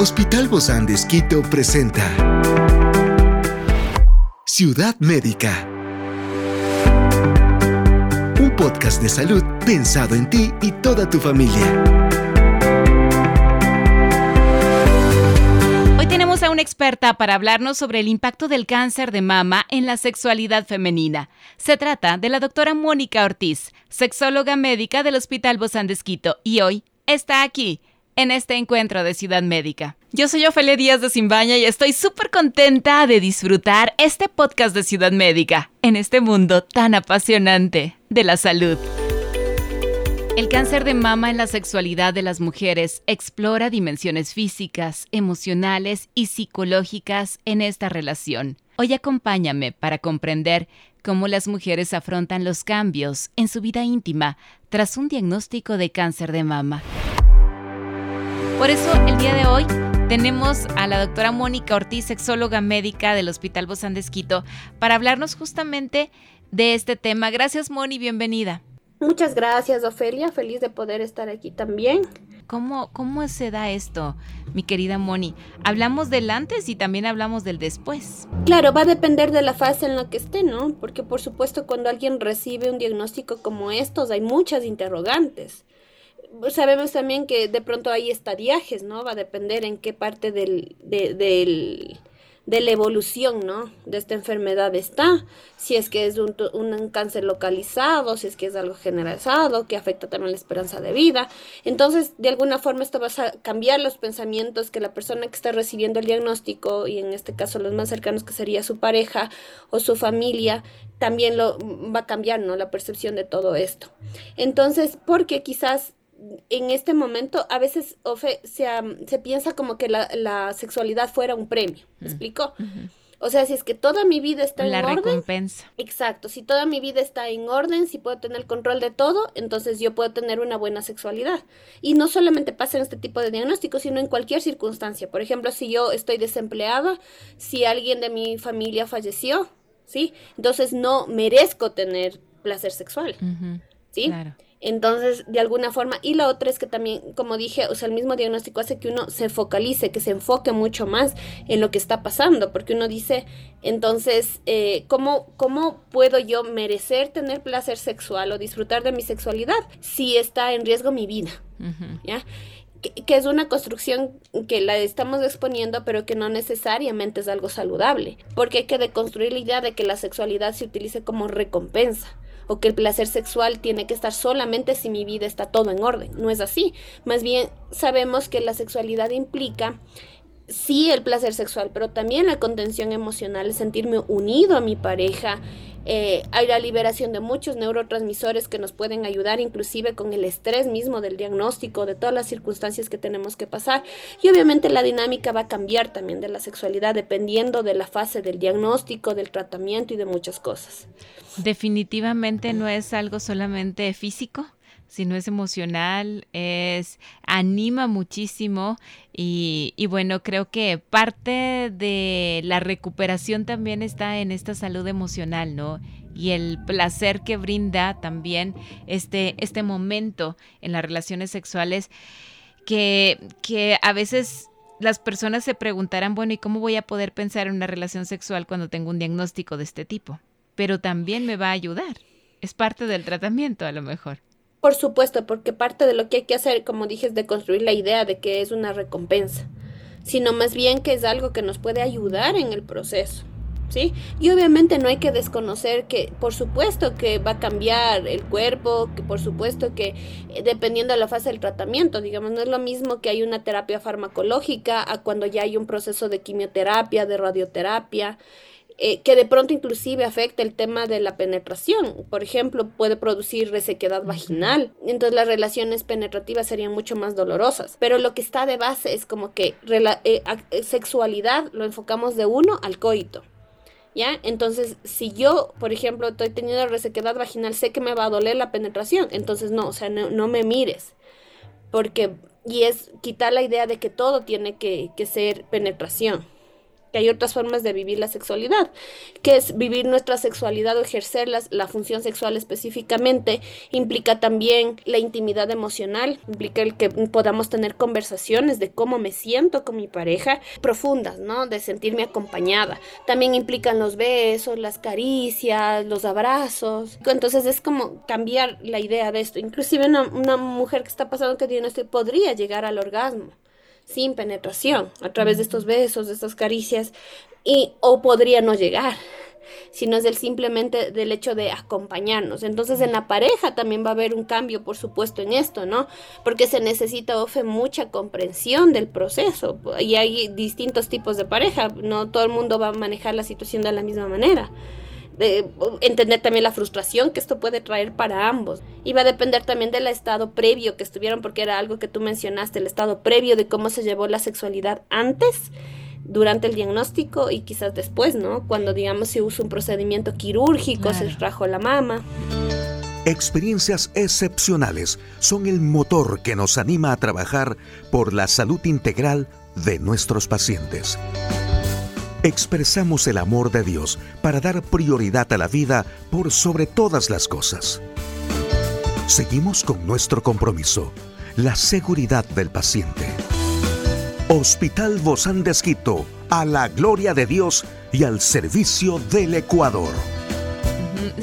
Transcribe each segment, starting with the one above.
Hospital Bozán de Esquito presenta Ciudad Médica. Un podcast de salud pensado en ti y toda tu familia. Hoy tenemos a una experta para hablarnos sobre el impacto del cáncer de mama en la sexualidad femenina. Se trata de la doctora Mónica Ortiz, sexóloga médica del Hospital Bozán de Esquito, y hoy está aquí en este encuentro de Ciudad Médica. Yo soy Ofelia Díaz de Simbaña y estoy súper contenta de disfrutar este podcast de Ciudad Médica en este mundo tan apasionante de la salud. El cáncer de mama en la sexualidad de las mujeres explora dimensiones físicas, emocionales y psicológicas en esta relación. Hoy acompáñame para comprender cómo las mujeres afrontan los cambios en su vida íntima tras un diagnóstico de cáncer de mama. Por eso el día de hoy tenemos a la doctora Mónica Ortiz, sexóloga médica del Hospital Bozán de Esquito, para hablarnos justamente de este tema. Gracias, Moni, bienvenida. Muchas gracias, Ofelia. Feliz de poder estar aquí también. ¿Cómo, ¿Cómo se da esto, mi querida Moni? Hablamos del antes y también hablamos del después. Claro, va a depender de la fase en la que esté, ¿no? Porque por supuesto cuando alguien recibe un diagnóstico como estos hay muchas interrogantes sabemos también que de pronto hay estadiajes, ¿no? Va a depender en qué parte del, de, del, de la evolución, ¿no? De esta enfermedad está. Si es que es un, un, cáncer localizado, si es que es algo generalizado, que afecta también la esperanza de vida. Entonces, de alguna forma esto va a cambiar los pensamientos que la persona que está recibiendo el diagnóstico, y en este caso los más cercanos que sería su pareja o su familia, también lo va a cambiar, ¿no? La percepción de todo esto. Entonces, porque quizás en este momento a veces se, se piensa como que la, sexualidad fuera un premio, ¿me explico? O sea, si es que toda mi vida está en orden. La recompensa. Exacto, si toda mi vida está en orden, si puedo tener el control de todo, entonces yo puedo tener una buena sexualidad. Y no solamente pasa en este tipo de diagnósticos, sino en cualquier circunstancia. Por ejemplo, si yo estoy desempleada, si alguien de mi familia falleció, ¿sí? Entonces no merezco tener placer sexual, ¿sí? Claro. Entonces, de alguna forma, y la otra es que también, como dije, o sea, el mismo diagnóstico hace que uno se focalice, que se enfoque mucho más en lo que está pasando, porque uno dice, entonces, eh, ¿cómo, ¿cómo puedo yo merecer tener placer sexual o disfrutar de mi sexualidad si está en riesgo mi vida? ¿Ya? que, es una construcción que la estamos exponiendo, pero que no necesariamente es algo saludable, porque hay que deconstruir la idea de que la sexualidad se utilice como recompensa o que el placer sexual tiene que estar solamente si mi vida está todo en orden. No es así. Más bien sabemos que la sexualidad implica sí el placer sexual, pero también la contención emocional, sentirme unido a mi pareja. Eh, hay la liberación de muchos neurotransmisores que nos pueden ayudar inclusive con el estrés mismo del diagnóstico, de todas las circunstancias que tenemos que pasar. Y obviamente la dinámica va a cambiar también de la sexualidad dependiendo de la fase del diagnóstico, del tratamiento y de muchas cosas. Definitivamente no es algo solamente físico si no es emocional, es anima muchísimo y, y, bueno, creo que parte de la recuperación también está en esta salud emocional, ¿no? Y el placer que brinda también este, este momento en las relaciones sexuales que, que a veces las personas se preguntarán, bueno, ¿y cómo voy a poder pensar en una relación sexual cuando tengo un diagnóstico de este tipo? Pero también me va a ayudar. Es parte del tratamiento a lo mejor. Por supuesto, porque parte de lo que hay que hacer, como dije, es de construir la idea de que es una recompensa, sino más bien que es algo que nos puede ayudar en el proceso. ¿Sí? Y obviamente no hay que desconocer que por supuesto que va a cambiar el cuerpo, que por supuesto que eh, dependiendo de la fase del tratamiento, digamos, no es lo mismo que hay una terapia farmacológica a cuando ya hay un proceso de quimioterapia, de radioterapia. Eh, que de pronto inclusive afecta el tema de la penetración. Por ejemplo, puede producir resequedad vaginal. Entonces las relaciones penetrativas serían mucho más dolorosas. Pero lo que está de base es como que eh, eh, sexualidad lo enfocamos de uno al coito. ¿Ya? Entonces, si yo, por ejemplo, estoy teniendo resequedad vaginal, sé que me va a doler la penetración. Entonces, no, o sea, no, me mires. Porque, y es quitar la idea de que todo tiene que, que ser penetración. Que hay otras formas de vivir la sexualidad, que es vivir nuestra sexualidad o ejercer la, función sexual específicamente, implica también la intimidad emocional, implica el que podamos tener conversaciones de cómo me siento con mi pareja, profundas, ¿no? De sentirme acompañada. También implican los besos, las caricias, los abrazos. Entonces es como cambiar la idea de esto. Inclusive una, una mujer que está pasando que tiene esto podría llegar al orgasmo sin penetración, a través de estos besos, de estas caricias, y o podría no llegar, sino es el simplemente del hecho de acompañarnos. Entonces en la pareja también va a haber un cambio, por supuesto, en esto, ¿no? Porque se necesita, Ofe, mucha comprensión del proceso. Y hay distintos tipos de pareja, no todo el mundo va a manejar la situación de la misma manera de entender también la frustración que esto puede traer para ambos. Y va a depender también del estado previo que estuvieron, porque era algo que tú mencionaste, el estado previo de cómo se llevó la sexualidad antes, durante el diagnóstico y quizás después, ¿no? Cuando, digamos, se usa un procedimiento quirúrgico, se extrajo la mama. Experiencias excepcionales son el motor que nos anima a trabajar por la salud integral de nuestros pacientes expresamos el amor de Dios para dar prioridad a la vida por sobre todas las cosas. Seguimos con nuestro compromiso, la seguridad del paciente. Hospital Bozán de Esquito, a la gloria de Dios y al servicio del Ecuador.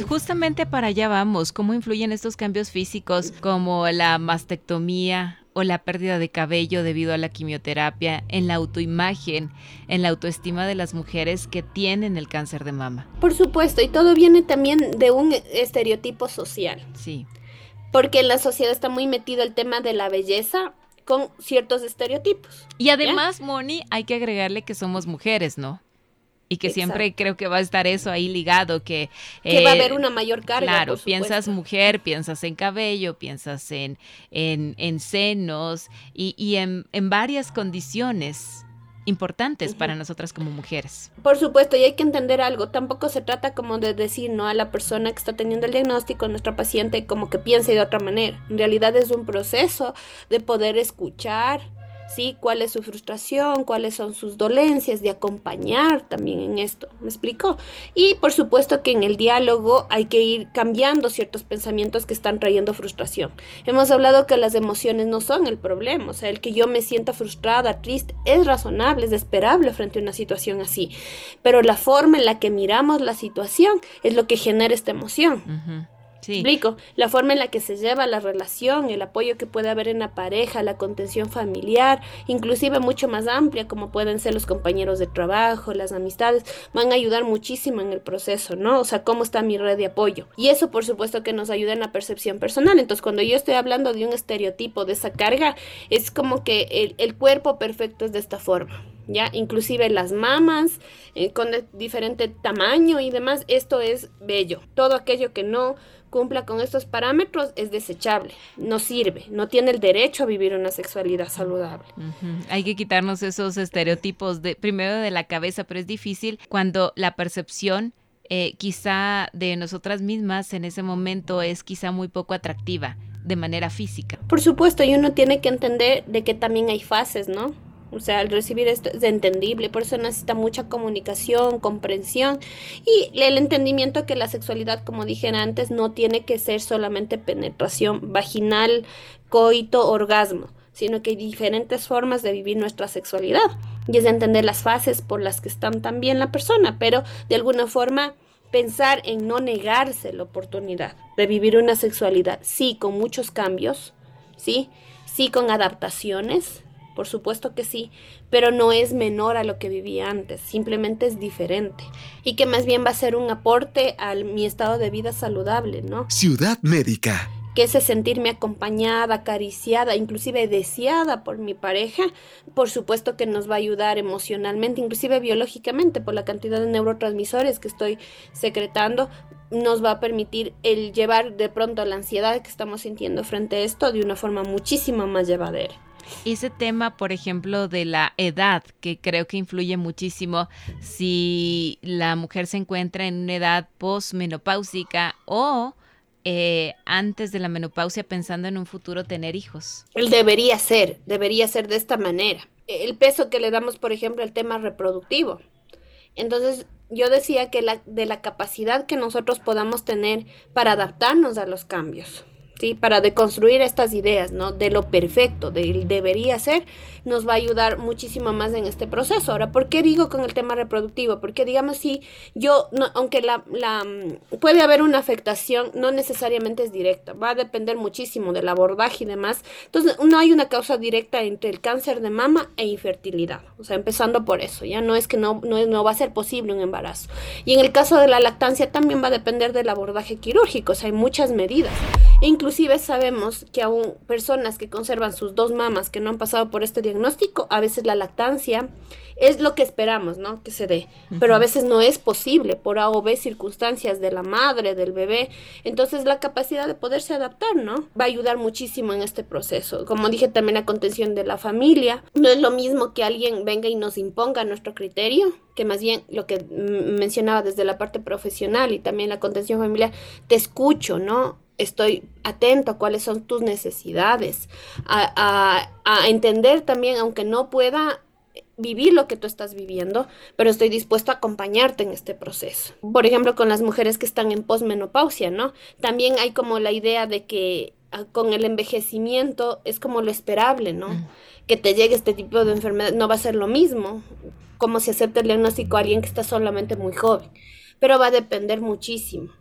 Justamente para allá vamos, cómo influyen estos cambios físicos como la mastectomía o la pérdida de cabello debido a la quimioterapia en la autoimagen, en la autoestima de las mujeres que tienen el cáncer de mama. Por supuesto, y todo viene también de un estereotipo social. Sí. Porque en la sociedad está muy metido el tema de la belleza con ciertos estereotipos. Y además, Moni, hay que agregarle que somos mujeres, ¿no? Y que siempre creo que va a estar eso ahí ligado, que... Que va a haber eh, una mayor carga. Claro, piensas mujer, piensas en cabello, piensas en, en, senos y, y en, en, varias condiciones importantes para nosotras como mujeres. Por supuesto, y hay que entender algo, tampoco se trata como de decir no a la persona que está teniendo el diagnóstico, nuestra paciente, como que piense de otra manera. En realidad es un proceso de poder escuchar, ¿sí? ¿Cuál es su frustración? ¿Cuáles son sus dolencias? De acompañar también en esto, ¿me explico? Y por supuesto que en el diálogo hay que ir cambiando ciertos pensamientos que están trayendo frustración. Hemos hablado que las emociones no son el problema, o sea, el que yo me sienta frustrada, triste, es razonable, es esperable frente a una situación así, pero la forma en la que miramos la situación es lo que genera esta emoción. Explico, la forma en la que se lleva la relación, el apoyo que puede haber en la pareja, la contención familiar, inclusive mucho más amplia, como pueden ser los compañeros de trabajo, las amistades, van a ayudar muchísimo en el proceso, ¿no? O sea, cómo está mi red de apoyo. Y eso, por supuesto, que nos ayuda en la percepción personal. Entonces, cuando yo estoy hablando de un estereotipo, de esa carga, es como que el, el cuerpo perfecto es de esta forma. ¿Ya? Inclusive las mamas eh, con diferente tamaño y demás, esto es bello. Todo aquello que no cumpla con estos parámetros es desechable, no sirve, no tiene el derecho a vivir una sexualidad saludable. Hay que quitarnos esos estereotipos de primero de la cabeza, pero es difícil cuando la percepción eh, quizá de nosotras mismas en ese momento es quizá muy poco atractiva de manera física. Por supuesto, y uno tiene que entender de que también hay fases, ¿no? O sea, al recibir esto es entendible, por eso necesita mucha comunicación, comprensión y el entendimiento que la sexualidad, como dije antes, no tiene que ser solamente penetración vaginal, coito, orgasmo, sino que hay diferentes formas de vivir nuestra sexualidad y es entender las fases por las que están también la persona, pero de alguna forma pensar en no negarse la oportunidad de vivir una sexualidad, sí, con muchos cambios, sí, sí, con adaptaciones, por supuesto que sí, pero no es menor a lo que vivía antes, simplemente es diferente. Y que más bien va a ser un aporte a mi estado de vida saludable, ¿no? Ciudad Médica. Que ese sentirme acompañada, acariciada, inclusive deseada por mi pareja, por supuesto que nos va a ayudar emocionalmente, inclusive biológicamente, por la cantidad de neurotransmisores que estoy secretando, nos va a permitir el llevar de pronto la ansiedad que estamos sintiendo frente a esto de una forma muchísimo más llevadera. Ese tema, por ejemplo, de la edad, que creo que influye muchísimo si la mujer se encuentra en una edad postmenopáusica o eh, antes de la menopausia pensando en un futuro tener hijos. Debería ser, debería ser de esta manera. El peso que le damos, por ejemplo, al tema reproductivo Entonces, yo decía que la, de la capacidad que nosotros podamos tener para adaptarnos a los cambios. ¿Sí? Para deconstruir estas ideas, ¿no? De lo perfecto, de debería ser, nos va a ayudar muchísimo más en este proceso. Ahora, ¿por qué digo con el tema reproductivo? Porque digamos si yo, no, aunque la, puede haber una afectación, no necesariamente es directa, va a depender muchísimo del abordaje y demás. Entonces, no hay una causa directa entre el cáncer de mama e infertilidad. O sea, empezando por eso, ya no es que no, no, no va a ser posible un embarazo. Y en el caso de la lactancia también va a depender del abordaje quirúrgico, o sea, hay muchas medidas. Inclusive sabemos que aún personas que conservan sus dos mamas que no han pasado por este diagnóstico, a veces la lactancia es lo que esperamos, ¿no? Que se dé, pero a veces no es posible por A o B circunstancias de la madre, del bebé. Entonces la capacidad de poderse adaptar, ¿no? Va a ayudar muchísimo en este proceso. Como dije también la contención de la familia. No es lo mismo que alguien venga y nos imponga nuestro criterio, que más bien lo que mencionaba desde la parte profesional y también la contención familiar, te escucho, ¿no? Estoy atento a cuáles son tus necesidades, a, entender también, aunque no pueda vivir lo que tú estás viviendo, pero estoy dispuesto a acompañarte en este proceso. Por ejemplo, con las mujeres que están en posmenopausia, ¿no? También hay como la idea de que ah, con el envejecimiento es como lo esperable, ¿no? Mm. Que te llegue este tipo de enfermedad no va a ser lo mismo, como si acepta el diagnóstico a alguien que está solamente muy joven, pero va a depender muchísimo.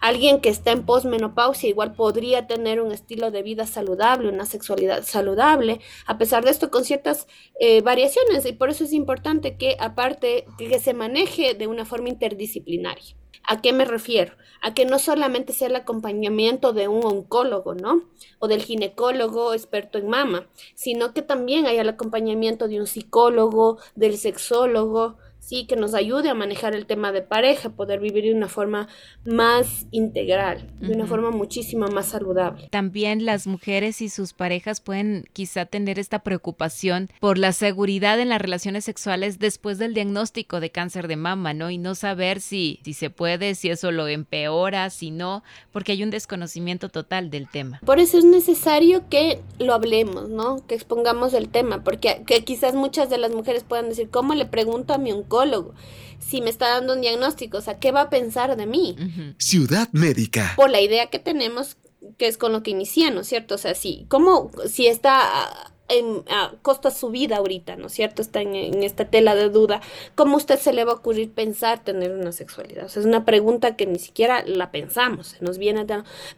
Alguien que está en posmenopausia igual podría tener un estilo de vida saludable, una sexualidad saludable, a pesar de esto con ciertas eh, variaciones y por eso es importante que aparte que se maneje de una forma interdisciplinaria. ¿A qué me refiero? A que no solamente sea el acompañamiento de un oncólogo, ¿no? O del ginecólogo experto en mama, sino que también haya el acompañamiento de un psicólogo, del sexólogo, sí, que nos ayude a manejar el tema de pareja, poder vivir de una forma más integral, de una forma muchísimo más saludable. También las mujeres y sus parejas pueden quizá tener esta preocupación por la seguridad en las relaciones sexuales después del diagnóstico de cáncer de mama, ¿no? Y no saber si, si se puede, si eso lo empeora, si no, porque hay un desconocimiento total del tema. Por eso es necesario que lo hablemos, ¿no? Que expongamos el tema, porque que quizás muchas de las mujeres puedan decir, ¿cómo le pregunto a mi oncólogo? si me está dando un diagnóstico, o sea, ¿qué va a pensar de mí? Ciudad médica. Por la idea que tenemos, que es con lo que inicié, ¿no es cierto? O sea, si, ¿cómo, si está en, a costa su vida ahorita, ¿no es cierto? Está en, esta tela de duda. ¿Cómo usted se le va a ocurrir pensar tener una sexualidad? O sea, es una pregunta que ni siquiera la pensamos, se nos viene,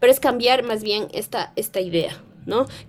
pero es cambiar más bien esta, esta idea.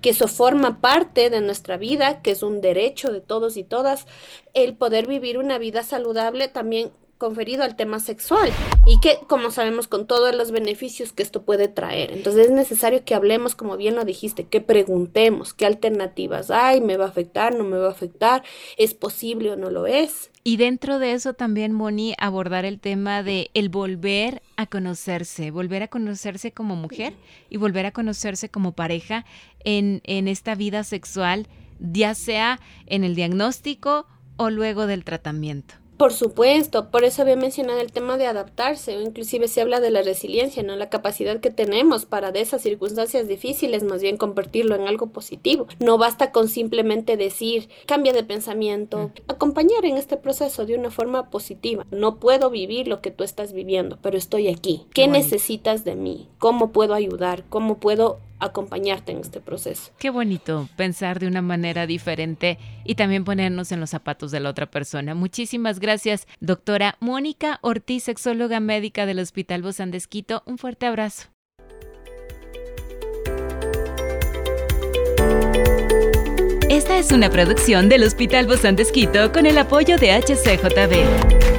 Que eso forma parte de nuestra vida, que es un derecho de todos y todas, el poder vivir una vida saludable también conferido al tema sexual y que, como sabemos, con todos los beneficios que esto puede traer. Entonces es necesario que hablemos, como bien lo dijiste, que preguntemos qué alternativas hay, me va a afectar, no me va a afectar, es posible o no lo es. Y dentro de eso también, Moni, abordar el tema de el volver a conocerse, volver a conocerse como mujer y volver a conocerse como pareja en, en esta vida sexual, ya sea en el diagnóstico o luego del tratamiento. Por supuesto, por eso había mencionado el tema de adaptarse, o inclusive se habla de la resiliencia, ¿no? La capacidad que tenemos para de esas circunstancias difíciles, más bien convertirlo en algo positivo. No basta con simplemente decir, cambia de pensamiento, mm. acompañar en este proceso de una forma positiva. No puedo vivir lo que tú estás viviendo, pero estoy aquí. ¿Qué necesitas de mí? ¿Cómo puedo ayudar? ¿Cómo puedo acompañarte en este proceso. Qué bonito pensar de una manera diferente y también ponernos en los zapatos de la otra persona. Muchísimas gracias, doctora Mónica Ortiz, sexóloga médica del Hospital Bozán de Un fuerte abrazo. Esta es una producción del Hospital Bozán de con el apoyo de HCJB.